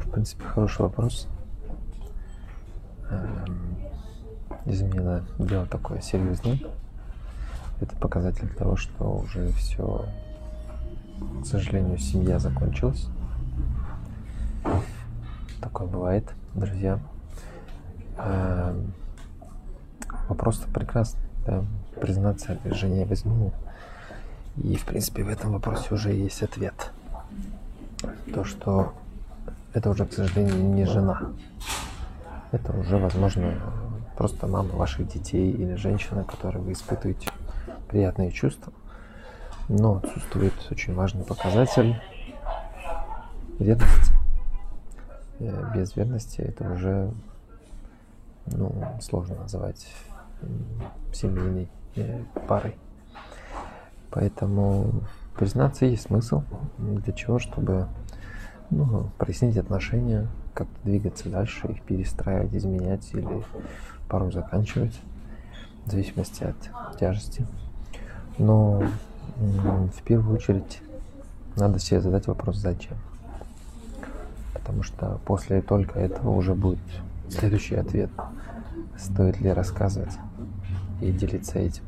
в принципе, хороший вопрос. Эм, измена дело такое серьезное. Это показатель того, что уже все, к сожалению, семья закончилась. Такое бывает, друзья. Эм, вопрос-то прекрасный, да? признаться жене в измене. И, в принципе, в этом вопросе уже есть ответ. То, что это уже, к сожалению, не жена. Это уже, возможно, просто мама ваших детей или женщина, которой вы испытываете приятные чувства. Но отсутствует очень важный показатель верности. Без верности это уже ну, сложно называть семейной э, парой. Поэтому признаться есть смысл. Для чего? Чтобы ну, прояснить отношения, как-то двигаться дальше, их перестраивать, изменять или порой заканчивать, в зависимости от тяжести. Но в первую очередь надо себе задать вопрос «зачем?». Потому что после только этого уже будет следующий ответ. Стоит ли рассказывать и делиться этим.